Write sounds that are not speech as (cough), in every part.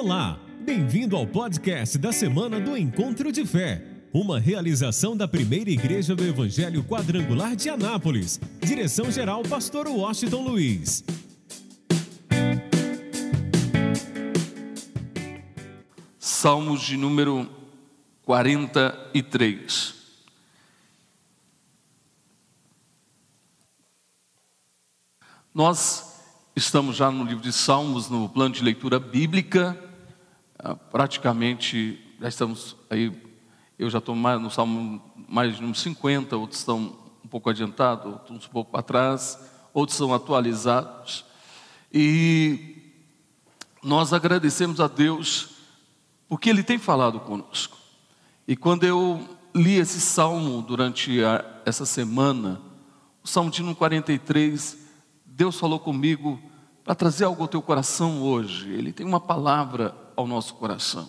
Olá, bem-vindo ao podcast da semana do Encontro de Fé, uma realização da primeira igreja do Evangelho Quadrangular de Anápolis. Direção-geral, Pastor Washington Luiz. Salmos de número 43. Nós estamos já no livro de Salmos, no plano de leitura bíblica, praticamente já estamos aí, eu já estou no Salmo mais de uns 50, outros estão um pouco adiantados, outros um pouco para trás, outros são atualizados. E nós agradecemos a Deus porque Ele tem falado conosco. E quando eu li esse salmo durante a, essa semana, o Salmo de 43, Deus falou comigo para trazer algo ao teu coração hoje. Ele tem uma palavra ao nosso coração.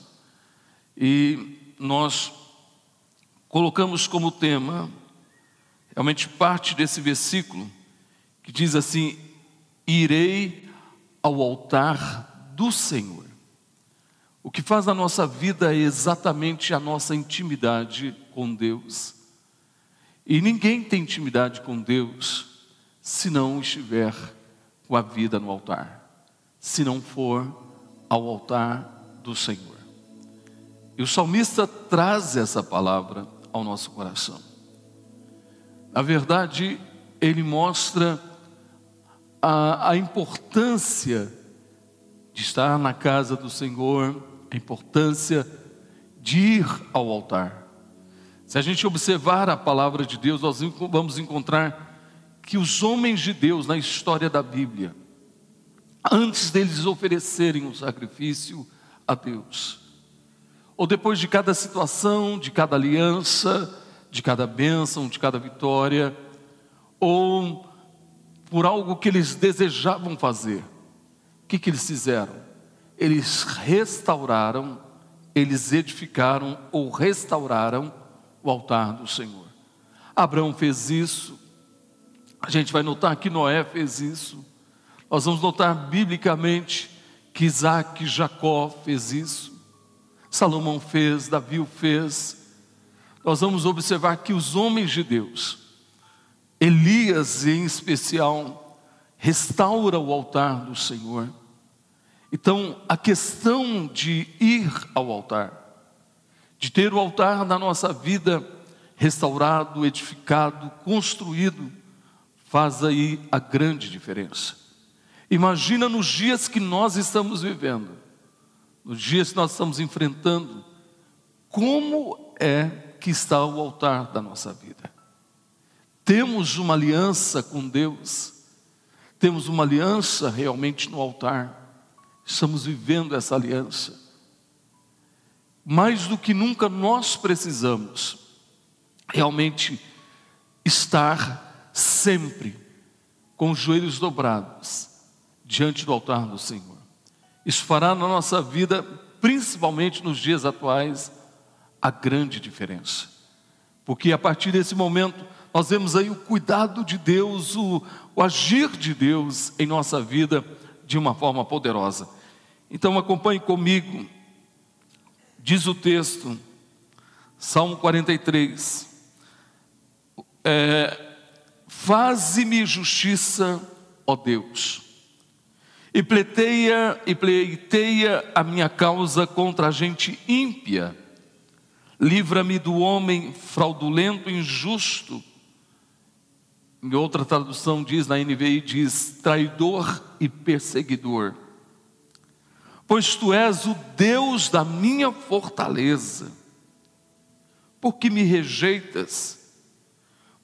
E nós colocamos como tema, realmente parte desse versículo, que diz assim: Irei ao altar do Senhor. O que faz a nossa vida é exatamente a nossa intimidade com Deus. E ninguém tem intimidade com Deus se não estiver com a vida no altar, se não for ao altar do Senhor. E o salmista traz essa palavra ao nosso coração. Na verdade, ele mostra a, a importância de estar na casa do Senhor, a importância de ir ao altar. Se a gente observar a palavra de Deus, nós vamos encontrar que os homens de Deus na história da Bíblia, antes deles oferecerem um sacrifício a Deus, ou depois de cada situação, de cada aliança, de cada bênção, de cada vitória, ou por algo que eles desejavam fazer, o que, que eles fizeram? Eles restauraram, eles edificaram ou restauraram o altar do Senhor. Abraão fez isso, a gente vai notar que Noé fez isso. Nós vamos notar biblicamente que Isaac Jacó fez isso. Salomão fez, Davi o fez. Nós vamos observar que os homens de Deus, Elias em especial, restaura o altar do Senhor. Então, a questão de ir ao altar, de ter o altar na nossa vida restaurado, edificado, construído, faz aí a grande diferença. Imagina nos dias que nós estamos vivendo, nos dias que nós estamos enfrentando, como é que está o altar da nossa vida. Temos uma aliança com Deus, temos uma aliança realmente no altar, estamos vivendo essa aliança. Mais do que nunca nós precisamos realmente estar sempre com os joelhos dobrados diante do altar do Senhor. Isso fará na nossa vida, principalmente nos dias atuais, a grande diferença. Porque a partir desse momento, nós vemos aí o cuidado de Deus, o, o agir de Deus em nossa vida de uma forma poderosa. Então acompanhe comigo, diz o texto, Salmo 43. É, Faze-me justiça, ó Deus, e pleiteia e pleiteia a minha causa contra a gente ímpia. Livra-me do homem fraudulento e injusto. Em outra tradução diz, na NVI diz, traidor e perseguidor. Pois tu és o Deus da minha fortaleza. Por que me rejeitas?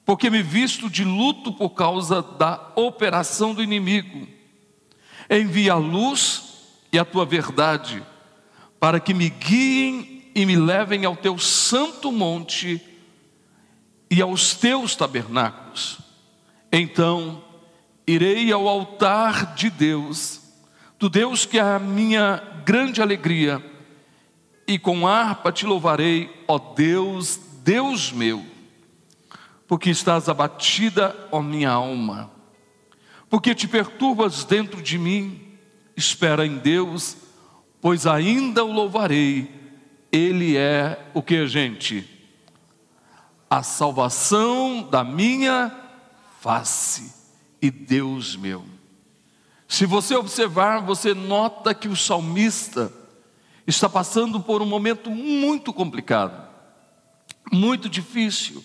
porque me visto de luto por causa da operação do inimigo. Envia a luz e a tua verdade, para que me guiem e me levem ao teu santo monte e aos teus tabernáculos. Então irei ao altar de Deus, do Deus que é a minha grande alegria, e com harpa te louvarei, ó Deus, Deus meu porque estás abatida, ó minha alma, porque te perturbas dentro de mim, espera em Deus, pois ainda o louvarei. Ele é o que, gente? A salvação da minha face e Deus meu. Se você observar, você nota que o salmista está passando por um momento muito complicado, muito difícil.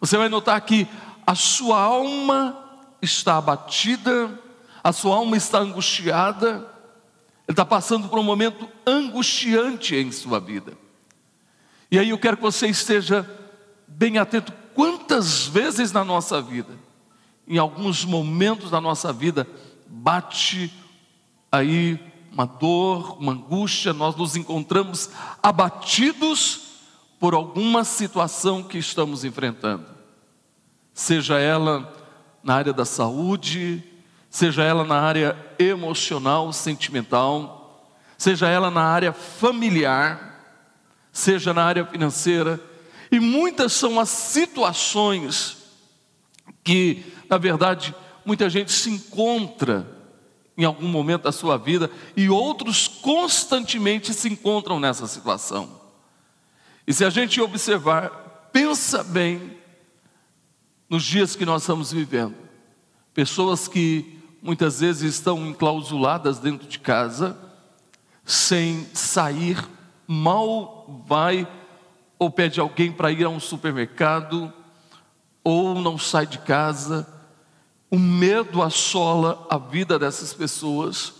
Você vai notar que a sua alma está abatida, a sua alma está angustiada, ele está passando por um momento angustiante em sua vida. E aí eu quero que você esteja bem atento. Quantas vezes na nossa vida, em alguns momentos da nossa vida, bate aí uma dor, uma angústia, nós nos encontramos abatidos por alguma situação que estamos enfrentando, seja ela na área da saúde, seja ela na área emocional, sentimental, seja ela na área familiar, seja na área financeira, e muitas são as situações que, na verdade, muita gente se encontra em algum momento da sua vida e outros constantemente se encontram nessa situação. E se a gente observar, pensa bem nos dias que nós estamos vivendo. Pessoas que muitas vezes estão enclausuladas dentro de casa, sem sair, mal vai ou pede alguém para ir a um supermercado, ou não sai de casa. O medo assola a vida dessas pessoas.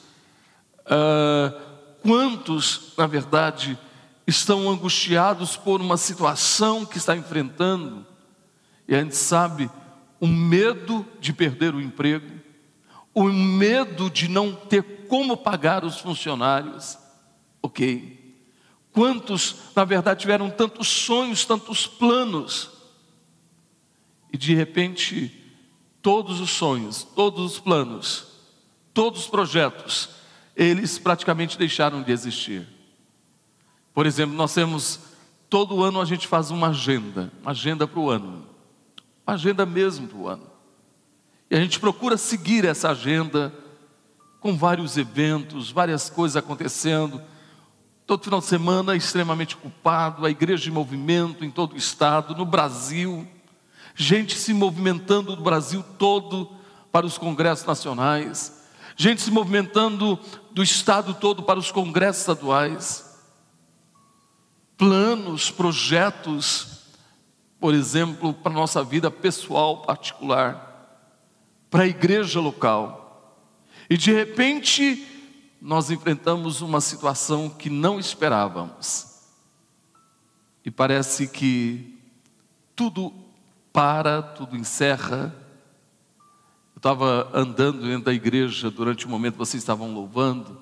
Uh, quantos, na verdade, estão angustiados por uma situação que está enfrentando, e a gente sabe o medo de perder o emprego, o medo de não ter como pagar os funcionários, ok? Quantos, na verdade, tiveram tantos sonhos, tantos planos, e de repente, todos os sonhos, todos os planos, todos os projetos, eles praticamente deixaram de existir. Por exemplo, nós temos, todo ano a gente faz uma agenda, uma agenda para o ano, uma agenda mesmo para o ano. E a gente procura seguir essa agenda com vários eventos, várias coisas acontecendo. Todo final de semana extremamente ocupado, a igreja em movimento em todo o estado, no Brasil, gente se movimentando do Brasil todo para os congressos nacionais, gente se movimentando do estado todo para os congressos estaduais planos, projetos, por exemplo, para a nossa vida pessoal particular, para a igreja local. E de repente, nós enfrentamos uma situação que não esperávamos. E parece que tudo para, tudo encerra. Eu estava andando dentro da igreja durante o momento vocês estavam louvando,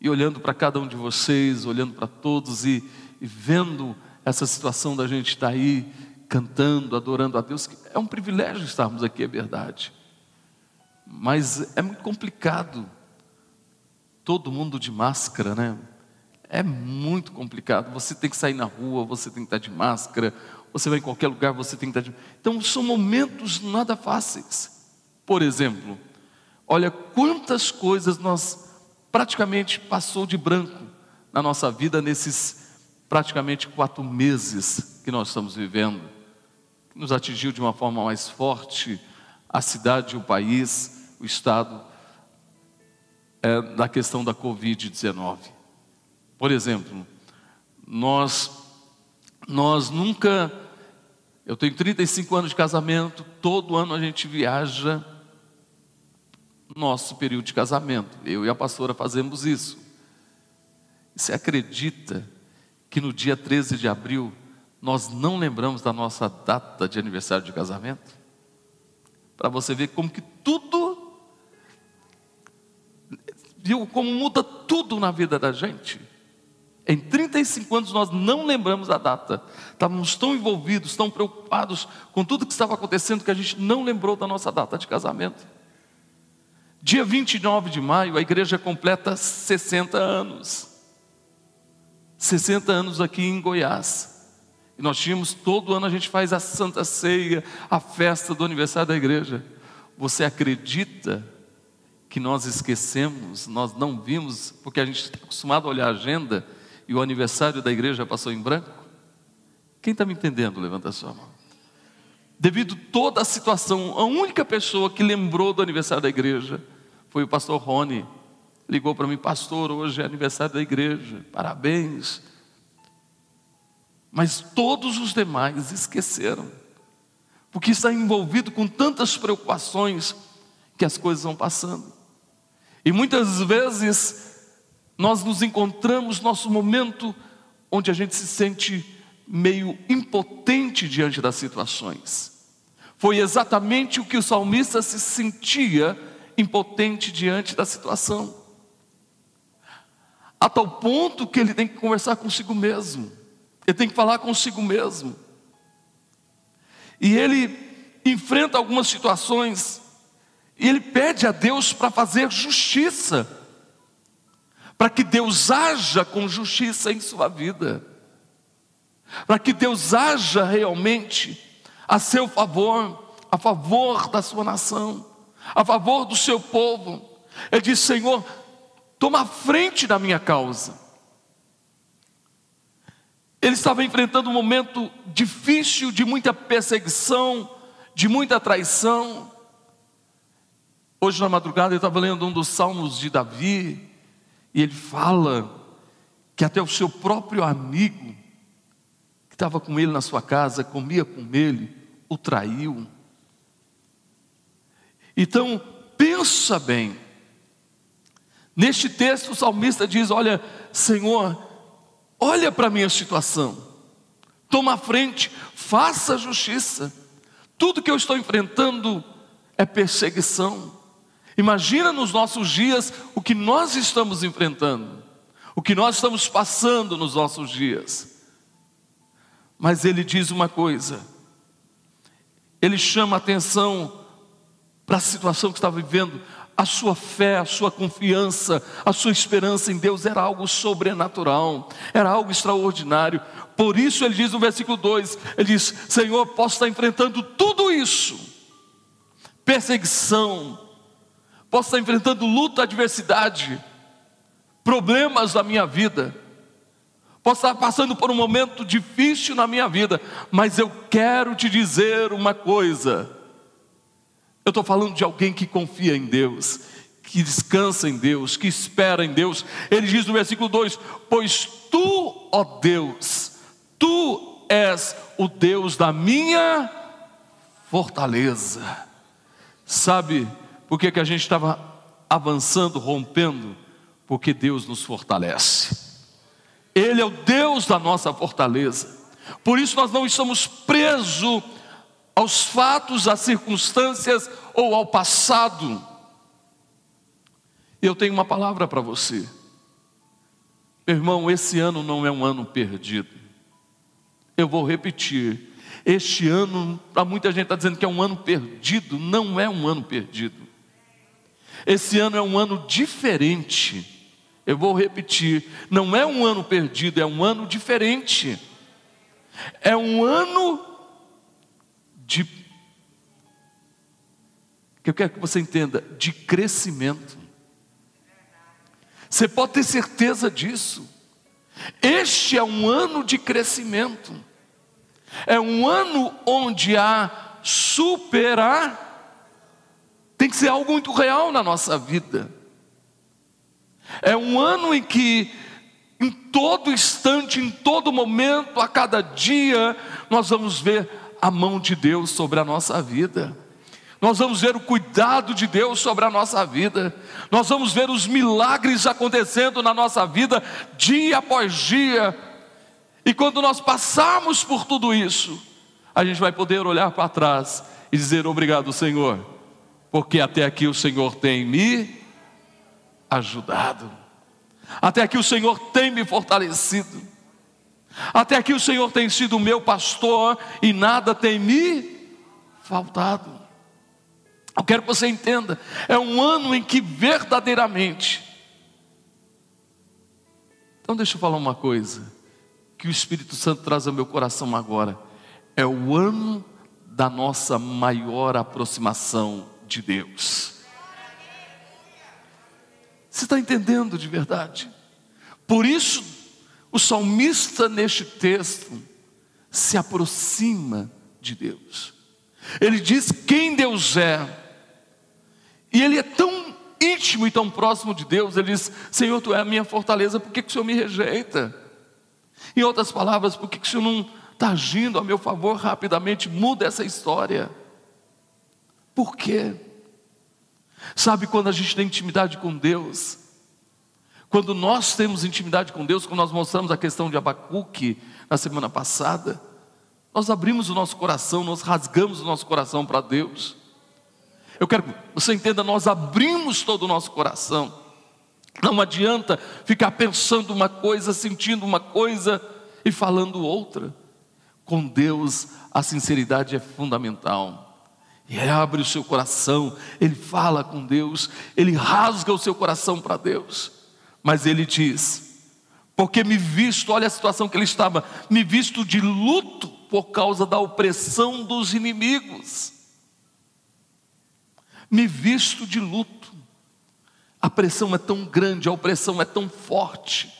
e olhando para cada um de vocês, olhando para todos, e, e vendo essa situação da gente estar tá aí cantando, adorando a Deus, é um privilégio estarmos aqui, é verdade. Mas é muito complicado. Todo mundo de máscara, né? É muito complicado. Você tem que sair na rua, você tem que estar de máscara, você vai em qualquer lugar, você tem que estar de. Então são momentos nada fáceis. Por exemplo, olha quantas coisas nós praticamente passou de branco na nossa vida nesses praticamente quatro meses que nós estamos vivendo, nos atingiu de uma forma mais forte a cidade, o país, o Estado, é, da questão da Covid-19. Por exemplo, nós, nós nunca, eu tenho 35 anos de casamento, todo ano a gente viaja nosso período de casamento. Eu e a pastora fazemos isso. Você acredita que no dia 13 de abril nós não lembramos da nossa data de aniversário de casamento? Para você ver como que tudo, viu como muda tudo na vida da gente. Em 35 anos nós não lembramos a data. Estávamos tão envolvidos, tão preocupados com tudo que estava acontecendo que a gente não lembrou da nossa data de casamento. Dia 29 de maio, a igreja completa 60 anos. 60 anos aqui em Goiás. E nós tínhamos, todo ano a gente faz a Santa Ceia, a festa do aniversário da igreja. Você acredita que nós esquecemos, nós não vimos, porque a gente está acostumado a olhar a agenda e o aniversário da igreja passou em branco? Quem está me entendendo? Levanta a sua mão. Devido toda a situação, a única pessoa que lembrou do aniversário da igreja foi o pastor Rony. Ligou para mim, pastor, hoje é aniversário da igreja, parabéns. Mas todos os demais esqueceram, porque está envolvido com tantas preocupações que as coisas vão passando. E muitas vezes nós nos encontramos nosso momento onde a gente se sente meio impotente diante das situações. Foi exatamente o que o salmista se sentia impotente diante da situação. A tal ponto que ele tem que conversar consigo mesmo. Ele tem que falar consigo mesmo. E ele enfrenta algumas situações e ele pede a Deus para fazer justiça, para que Deus haja com justiça em sua vida, para que Deus haja realmente a seu favor, a favor da sua nação, a favor do seu povo. Ele diz: Senhor, toma frente da minha causa. Ele estava enfrentando um momento difícil, de muita perseguição, de muita traição, Hoje na madrugada eu estava lendo um dos salmos de Davi, e ele fala que até o seu próprio amigo, que estava com ele na sua casa, comia com ele, o traiu. Então, pensa bem. Neste texto o salmista diz: Olha, Senhor, olha para a minha situação, toma a frente, faça justiça. Tudo que eu estou enfrentando é perseguição. Imagina nos nossos dias o que nós estamos enfrentando, o que nós estamos passando nos nossos dias. Mas ele diz uma coisa, ele chama atenção para a situação que está vivendo, a sua fé, a sua confiança, a sua esperança em Deus era algo sobrenatural, era algo extraordinário. Por isso ele diz no versículo 2: ele diz: Senhor, posso estar enfrentando tudo isso, perseguição, posso estar enfrentando luta, adversidade, problemas da minha vida, posso estar passando por um momento difícil na minha vida, mas eu quero te dizer uma coisa. Eu estou falando de alguém que confia em Deus, que descansa em Deus, que espera em Deus. Ele diz no versículo 2: Pois tu, ó Deus, tu és o Deus da minha fortaleza. Sabe, por que, que a gente estava avançando, rompendo? Porque Deus nos fortalece. Ele é o Deus da nossa fortaleza. Por isso nós não estamos presos aos fatos, às circunstâncias ou ao passado. Eu tenho uma palavra para você. Meu irmão, esse ano não é um ano perdido. Eu vou repetir. Este ano, para muita gente está dizendo que é um ano perdido, não é um ano perdido. Esse ano é um ano diferente. Eu vou repetir: não é um ano perdido, é um ano diferente. É um ano de. que eu quero que você entenda: de crescimento. Você pode ter certeza disso. Este é um ano de crescimento. É um ano onde há superar tem que ser algo muito real na nossa vida. É um ano em que, em todo instante, em todo momento, a cada dia, nós vamos ver a mão de Deus sobre a nossa vida. Nós vamos ver o cuidado de Deus sobre a nossa vida. Nós vamos ver os milagres acontecendo na nossa vida dia após dia. E quando nós passarmos por tudo isso, a gente vai poder olhar para trás e dizer: Obrigado, Senhor, porque até aqui o Senhor tem me ajudado, até aqui o Senhor tem me fortalecido, até aqui o Senhor tem sido meu pastor e nada tem me faltado. Eu quero que você entenda, é um ano em que verdadeiramente. Então deixa eu falar uma coisa que o Espírito Santo traz ao meu coração agora. É o ano da nossa maior aproximação de Deus. Você está entendendo de verdade? Por isso, o salmista neste texto se aproxima de Deus. Ele diz quem Deus é. E ele é tão íntimo e tão próximo de Deus, ele diz: Senhor, tu é a minha fortaleza, por que, que o Senhor me rejeita? Em outras palavras, por que, que o Senhor não está agindo a meu favor rapidamente? Muda essa história. Por quê? Sabe quando a gente tem intimidade com Deus? Quando nós temos intimidade com Deus, quando nós mostramos a questão de Abacuque na semana passada, nós abrimos o nosso coração, nós rasgamos o nosso coração para Deus. Eu quero que você entenda, nós abrimos todo o nosso coração. Não adianta ficar pensando uma coisa, sentindo uma coisa e falando outra. Com Deus, a sinceridade é fundamental. E abre o seu coração, ele fala com Deus, ele rasga o seu coração para Deus. Mas ele diz: porque me visto, olha a situação que ele estava, me visto de luto por causa da opressão dos inimigos. Me visto de luto. A pressão é tão grande, a opressão é tão forte,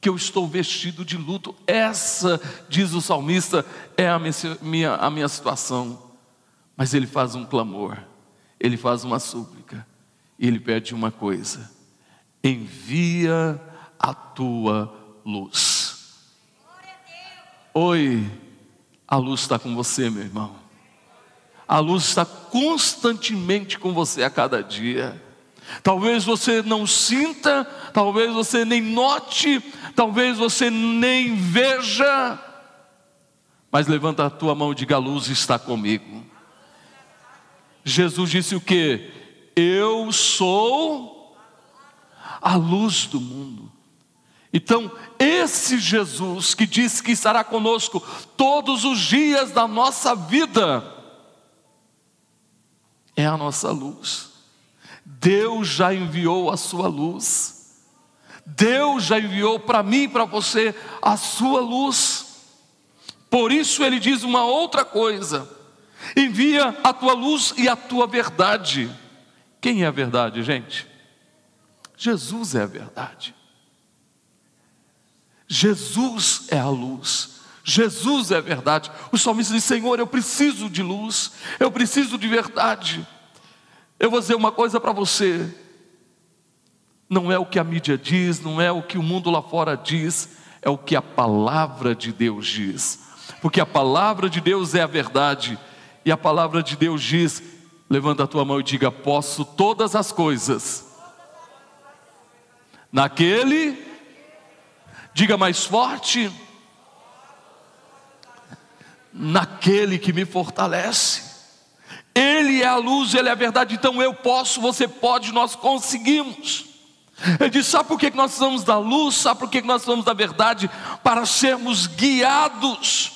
que eu estou vestido de luto. Essa, diz o salmista, é a minha, a minha situação. Mas ele faz um clamor, ele faz uma súplica, e ele pede uma coisa: envia a tua luz. Oi, a luz está com você, meu irmão. A luz está constantemente com você a cada dia. Talvez você não sinta, talvez você nem note, talvez você nem veja, mas levanta a tua mão e diga: a luz está comigo. Jesus disse o que? Eu sou a luz do mundo. Então, esse Jesus que disse que estará conosco todos os dias da nossa vida, é a nossa luz. Deus já enviou a sua luz. Deus já enviou para mim e para você a sua luz. Por isso ele diz uma outra coisa: envia a tua luz e a tua verdade. Quem é a verdade, gente? Jesus é a verdade. Jesus é a luz. Jesus é a verdade. O salmista diz: Senhor, eu preciso de luz, eu preciso de verdade. Eu vou dizer uma coisa para você: não é o que a mídia diz, não é o que o mundo lá fora diz, é o que a palavra de Deus diz, porque a palavra de Deus é a verdade, e a palavra de Deus diz: levanta a tua mão e diga: posso todas as coisas, naquele Diga mais forte. Naquele que me fortalece. Ele é a luz, Ele é a verdade, então eu posso, você pode, nós conseguimos. Ele diz: sabe por que nós precisamos da luz? Sabe por que nós precisamos da verdade? Para sermos guiados.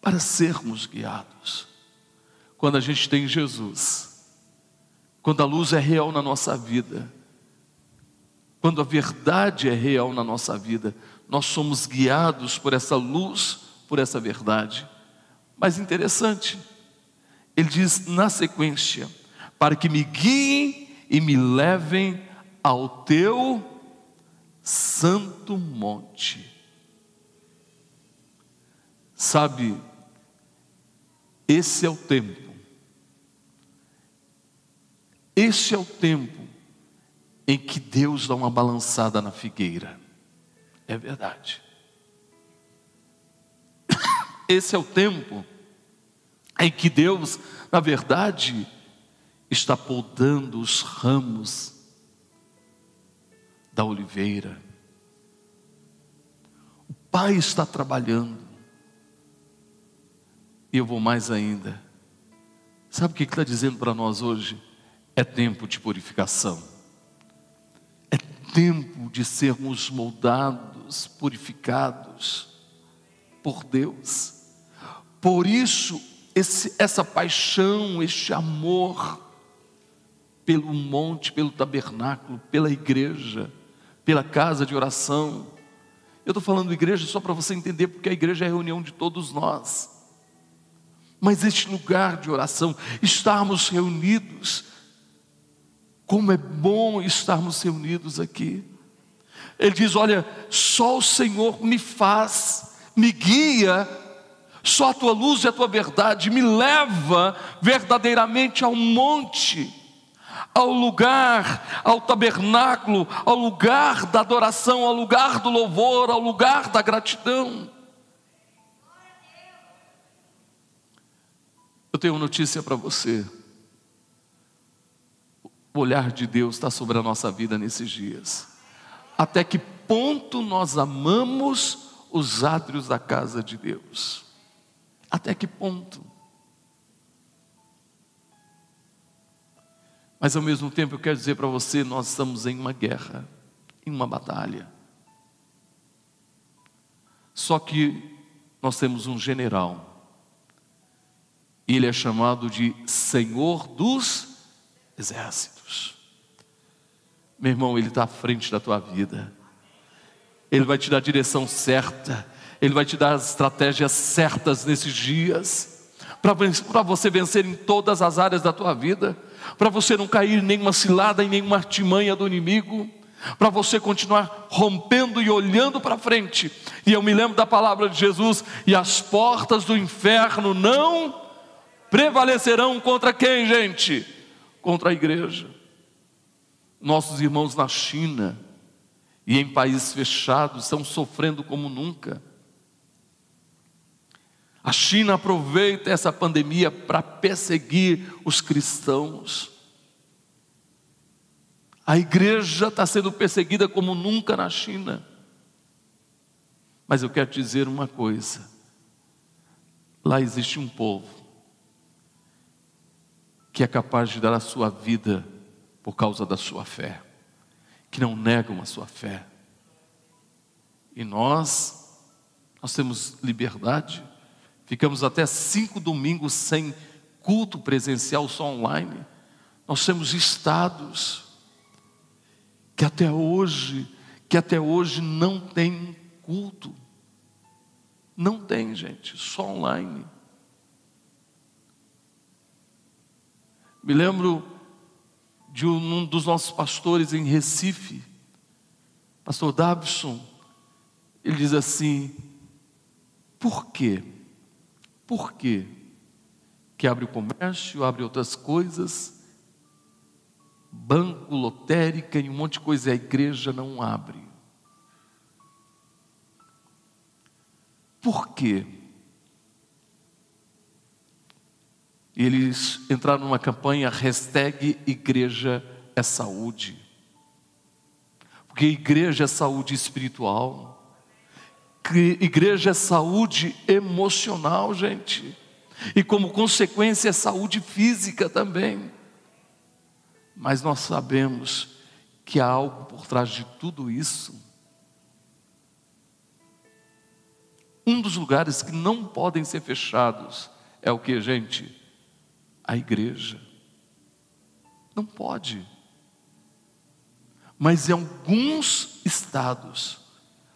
Para sermos guiados. Quando a gente tem Jesus quando a luz é real na nossa vida, quando a verdade é real na nossa vida, nós somos guiados por essa luz, por essa verdade. Mas interessante, ele diz na sequência: para que me guiem e me levem ao teu santo monte. Sabe, esse é o tempo esse é o tempo em que Deus dá uma balançada na figueira. É verdade. (coughs) Esse é o tempo em que Deus, na verdade, está podando os ramos da oliveira. O Pai está trabalhando. E eu vou mais ainda. Sabe o que está dizendo para nós hoje? É tempo de purificação. É tempo de sermos moldados, purificados por Deus. Por isso, esse, essa paixão, este amor pelo monte, pelo tabernáculo, pela igreja, pela casa de oração. Eu estou falando igreja só para você entender, porque a igreja é a reunião de todos nós. mas este lugar de oração, estarmos reunidos, como é bom estarmos reunidos aqui. Ele diz: Olha, só o Senhor me faz, me guia, só a tua luz e a tua verdade me leva verdadeiramente ao monte, ao lugar, ao tabernáculo, ao lugar da adoração, ao lugar do louvor, ao lugar da gratidão. Eu tenho uma notícia para você. O olhar de Deus está sobre a nossa vida nesses dias. Até que ponto nós amamos os átrios da casa de Deus? Até que ponto? Mas ao mesmo tempo eu quero dizer para você: nós estamos em uma guerra, em uma batalha. Só que nós temos um general ele é chamado de Senhor dos Exércitos. Meu irmão, Ele está à frente da tua vida, Ele vai te dar a direção certa, Ele vai te dar as estratégias certas nesses dias, para você vencer em todas as áreas da tua vida, para você não cair em nenhuma cilada, em nenhuma artimanha do inimigo, para você continuar rompendo e olhando para frente. E eu me lembro da palavra de Jesus: e as portas do inferno não prevalecerão contra quem, gente? Contra a igreja. Nossos irmãos na China e em países fechados estão sofrendo como nunca. A China aproveita essa pandemia para perseguir os cristãos. A igreja está sendo perseguida como nunca na China. Mas eu quero te dizer uma coisa: lá existe um povo que é capaz de dar a sua vida por causa da sua fé, que não negam a sua fé. E nós, nós temos liberdade, ficamos até cinco domingos sem culto presencial, só online. Nós temos estados que até hoje, que até hoje não tem culto. Não tem, gente, só online. Me lembro de um dos nossos pastores em Recife, pastor Davison, ele diz assim: por quê? Por quê? Que abre o comércio, abre outras coisas, banco, lotérica e um monte de coisa, e a igreja não abre. Por quê? E eles entraram numa campanha hashtag Igreja é Saúde. Porque igreja é saúde espiritual. Igreja é saúde emocional, gente. E como consequência é saúde física também. Mas nós sabemos que há algo por trás de tudo isso. Um dos lugares que não podem ser fechados é o que, gente? A igreja. Não pode. Mas em alguns estados,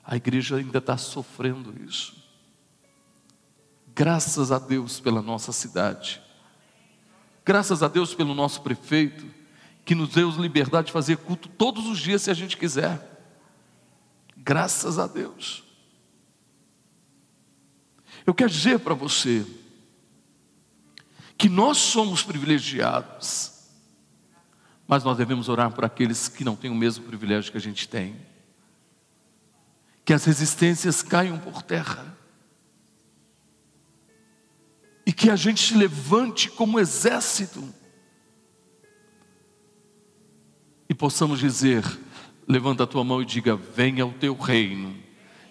a igreja ainda está sofrendo isso. Graças a Deus pela nossa cidade. Graças a Deus pelo nosso prefeito, que nos deu liberdade de fazer culto todos os dias se a gente quiser. Graças a Deus. Eu quero dizer para você, que nós somos privilegiados, mas nós devemos orar por aqueles que não têm o mesmo privilégio que a gente tem. Que as resistências caiam por terra. E que a gente se levante como exército. E possamos dizer: levanta a tua mão e diga: venha o teu reino.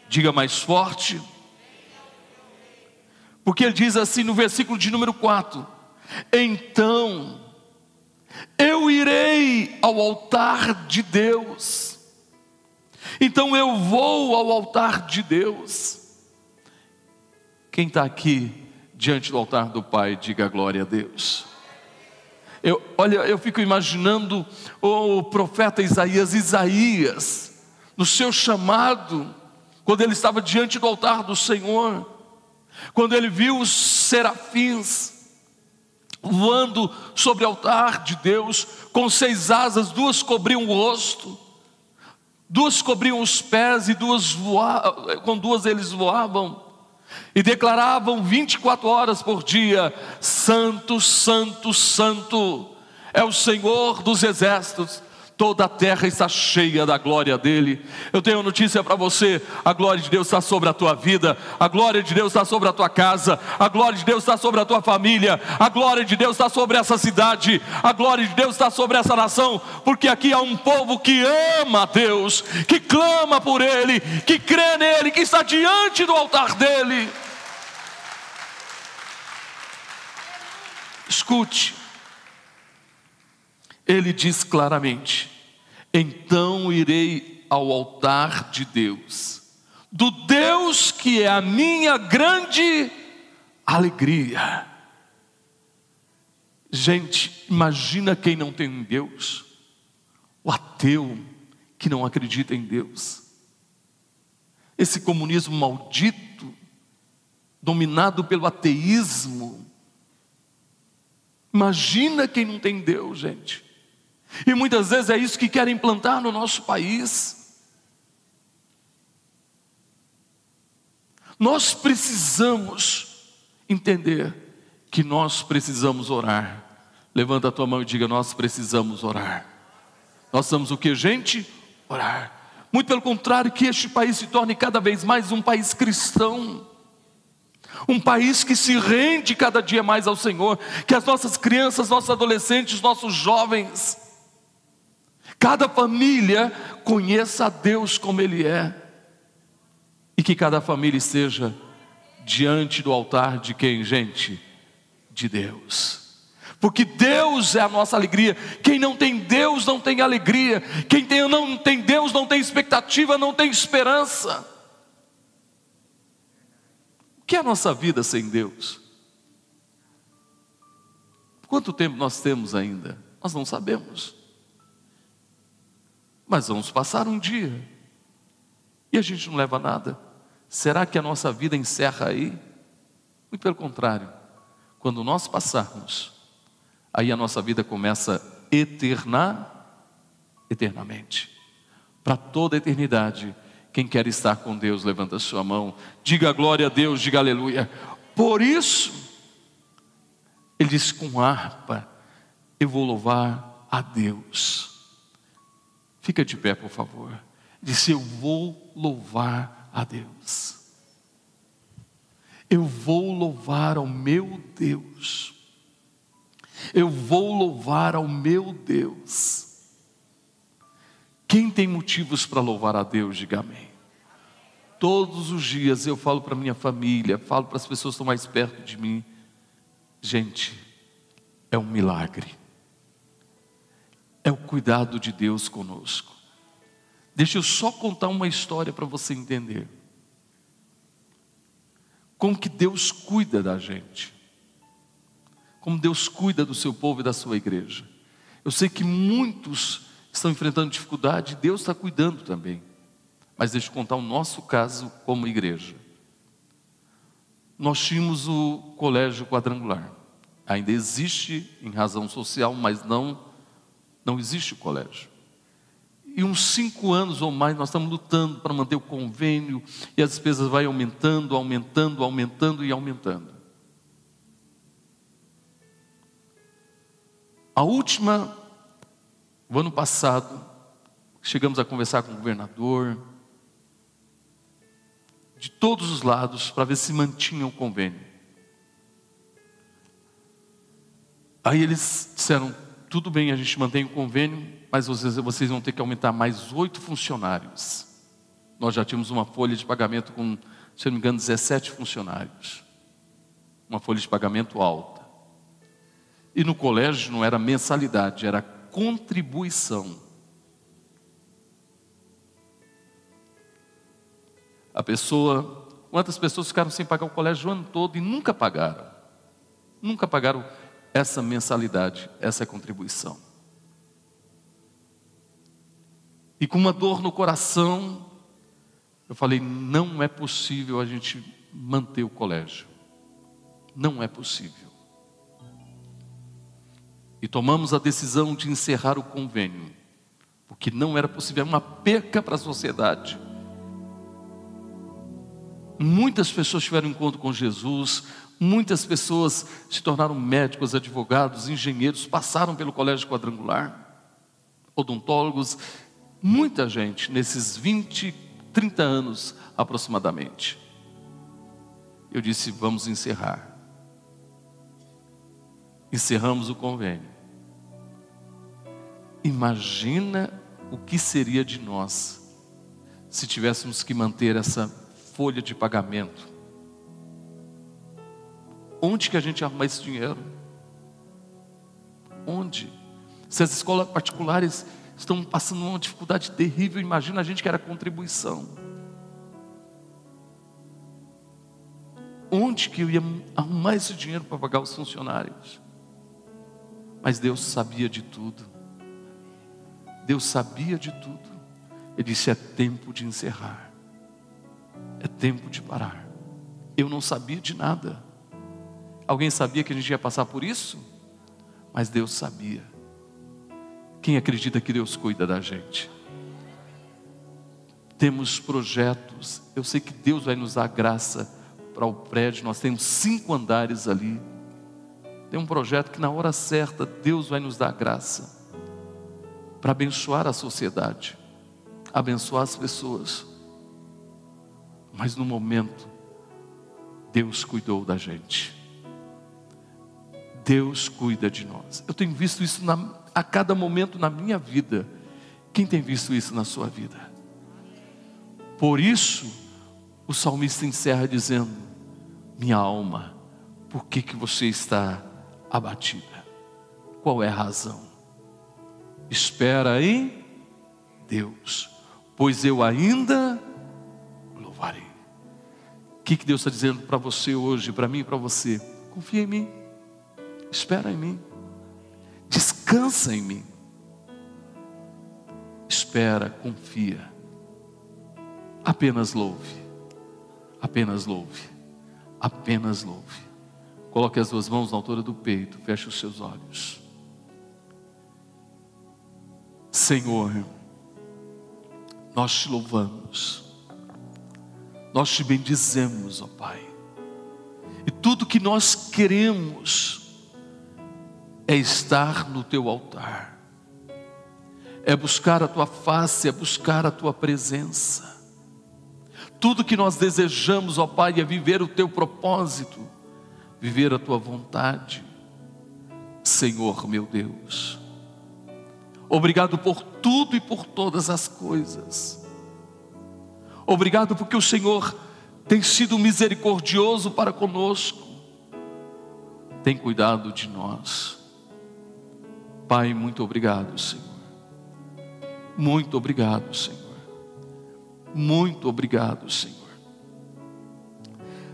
Diga mais forte. Porque ele diz assim no versículo de número 4: então eu irei ao altar de Deus. Então eu vou ao altar de Deus. Quem está aqui diante do altar do Pai, diga glória a Deus. Eu, olha, eu fico imaginando o profeta Isaías, Isaías, no seu chamado, quando ele estava diante do altar do Senhor, Quando ele viu os serafins voando sobre o altar de Deus, com seis asas, duas cobriam o rosto, duas cobriam os pés e duas voavam, com duas eles voavam e declaravam 24 horas por dia: Santo, Santo, Santo é o Senhor dos exércitos toda a terra está cheia da glória dele. Eu tenho notícia para você: a glória de Deus está sobre a tua vida, a glória de Deus está sobre a tua casa, a glória de Deus está sobre a tua família, a glória de Deus está sobre essa cidade, a glória de Deus está sobre essa nação, porque aqui há um povo que ama a Deus, que clama por Ele, que crê nele, que está diante do altar dele. Escute, ele diz claramente: então irei ao altar de Deus, do Deus que é a minha grande alegria. Gente, imagina quem não tem um Deus, o ateu que não acredita em Deus, esse comunismo maldito, dominado pelo ateísmo. Imagina quem não tem Deus, gente. E muitas vezes é isso que querem implantar no nosso país. Nós precisamos entender que nós precisamos orar. Levanta a tua mão e diga: Nós precisamos orar. Nós somos o que, gente? Orar. Muito pelo contrário, que este país se torne cada vez mais um país cristão. Um país que se rende cada dia mais ao Senhor, que as nossas crianças, nossos adolescentes, nossos jovens, Cada família conheça a Deus como Ele é, e que cada família esteja diante do altar de quem, gente? De Deus. Porque Deus é a nossa alegria. Quem não tem Deus não tem alegria. Quem tem, não tem Deus não tem expectativa, não tem esperança. O que é a nossa vida sem Deus? Quanto tempo nós temos ainda? Nós não sabemos. Mas vamos passar um dia e a gente não leva nada. Será que a nossa vida encerra aí? Muito pelo contrário, quando nós passarmos, aí a nossa vida começa eterna, eternamente, para toda a eternidade. Quem quer estar com Deus, levanta a sua mão, diga glória a Deus, diga aleluia. Por isso, ele diz com harpa, eu vou louvar a Deus. Fica de pé, por favor. Disse: Eu vou louvar a Deus. Eu vou louvar ao meu Deus. Eu vou louvar ao meu Deus. Quem tem motivos para louvar a Deus, diga amém. Todos os dias eu falo para minha família, falo para as pessoas que estão mais perto de mim. Gente, é um milagre é o cuidado de Deus conosco. Deixa eu só contar uma história para você entender. Como que Deus cuida da gente. Como Deus cuida do seu povo e da sua igreja. Eu sei que muitos estão enfrentando dificuldade, Deus está cuidando também. Mas deixa eu contar o nosso caso como igreja. Nós tínhamos o colégio quadrangular. Ainda existe em razão social, mas não não existe o colégio. E uns cinco anos ou mais nós estamos lutando para manter o convênio e as despesas vai aumentando, aumentando, aumentando e aumentando. A última, o ano passado, chegamos a conversar com o governador, de todos os lados, para ver se mantinha o convênio. Aí eles disseram: tudo bem, a gente mantém o convênio, mas vocês, vocês vão ter que aumentar mais oito funcionários. Nós já tínhamos uma folha de pagamento com, se não me engano, 17 funcionários. Uma folha de pagamento alta. E no colégio não era mensalidade, era contribuição. A pessoa, quantas pessoas ficaram sem pagar o colégio o ano todo e nunca pagaram? Nunca pagaram essa mensalidade, essa contribuição. E com uma dor no coração, eu falei: não é possível a gente manter o colégio. Não é possível. E tomamos a decisão de encerrar o convênio, porque não era possível, era uma perca para a sociedade. Muitas pessoas tiveram encontro com Jesus, muitas pessoas se tornaram médicos, advogados, engenheiros, passaram pelo colégio quadrangular, odontólogos, muita gente nesses 20, 30 anos aproximadamente. Eu disse: vamos encerrar. Encerramos o convênio. Imagina o que seria de nós se tivéssemos que manter essa folha de pagamento. Onde que a gente arruma esse dinheiro? Onde? Se as escolas particulares estão passando uma dificuldade terrível, imagina a gente que era contribuição. Onde que eu ia arrumar esse dinheiro para pagar os funcionários? Mas Deus sabia de tudo. Deus sabia de tudo. Ele disse: é tempo de encerrar. É tempo de parar. Eu não sabia de nada. Alguém sabia que a gente ia passar por isso? Mas Deus sabia. Quem acredita que Deus cuida da gente? Temos projetos. Eu sei que Deus vai nos dar graça para o prédio. Nós temos cinco andares ali. Tem um projeto que na hora certa Deus vai nos dar graça para abençoar a sociedade, abençoar as pessoas. Mas no momento, Deus cuidou da gente. Deus cuida de nós. Eu tenho visto isso na, a cada momento na minha vida. Quem tem visto isso na sua vida? Por isso, o salmista encerra dizendo: Minha alma, por que, que você está abatida? Qual é a razão? Espera em Deus, pois eu ainda que, que Deus está dizendo para você hoje, para mim e para você? Confia em mim, espera em mim, descansa em mim. Espera, confia, apenas louve, apenas louve, apenas louve. Coloque as duas mãos na altura do peito, feche os seus olhos. Senhor, nós te louvamos nós te bendizemos, ó Pai. E tudo que nós queremos é estar no teu altar, é buscar a tua face, é buscar a tua presença. Tudo que nós desejamos, ó Pai, é viver o teu propósito, viver a tua vontade. Senhor meu Deus, obrigado por tudo e por todas as coisas. Obrigado porque o Senhor tem sido misericordioso para conosco, tem cuidado de nós. Pai, muito obrigado, Senhor. Muito obrigado, Senhor. Muito obrigado, Senhor.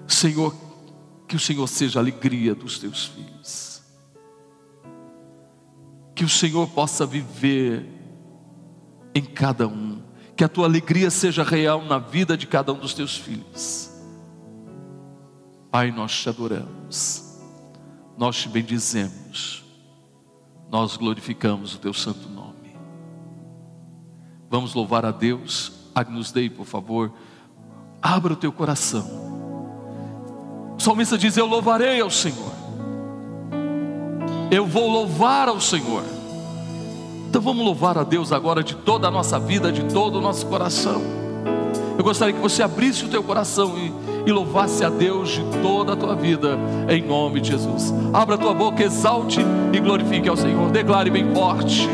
Senhor, que o Senhor seja a alegria dos teus filhos. Que o Senhor possa viver em cada um que a tua alegria seja real na vida de cada um dos teus filhos. Pai, nós te adoramos, nós te bendizemos, nós glorificamos o teu santo nome. Vamos louvar a Deus. Agnus Dei, por favor, abra o teu coração. O salmista diz: Eu louvarei ao Senhor, eu vou louvar ao Senhor. Então vamos louvar a Deus agora de toda a nossa vida, de todo o nosso coração. Eu gostaria que você abrisse o teu coração e, e louvasse a Deus de toda a tua vida, em nome de Jesus. Abra tua boca, exalte e glorifique ao Senhor. Declare bem forte.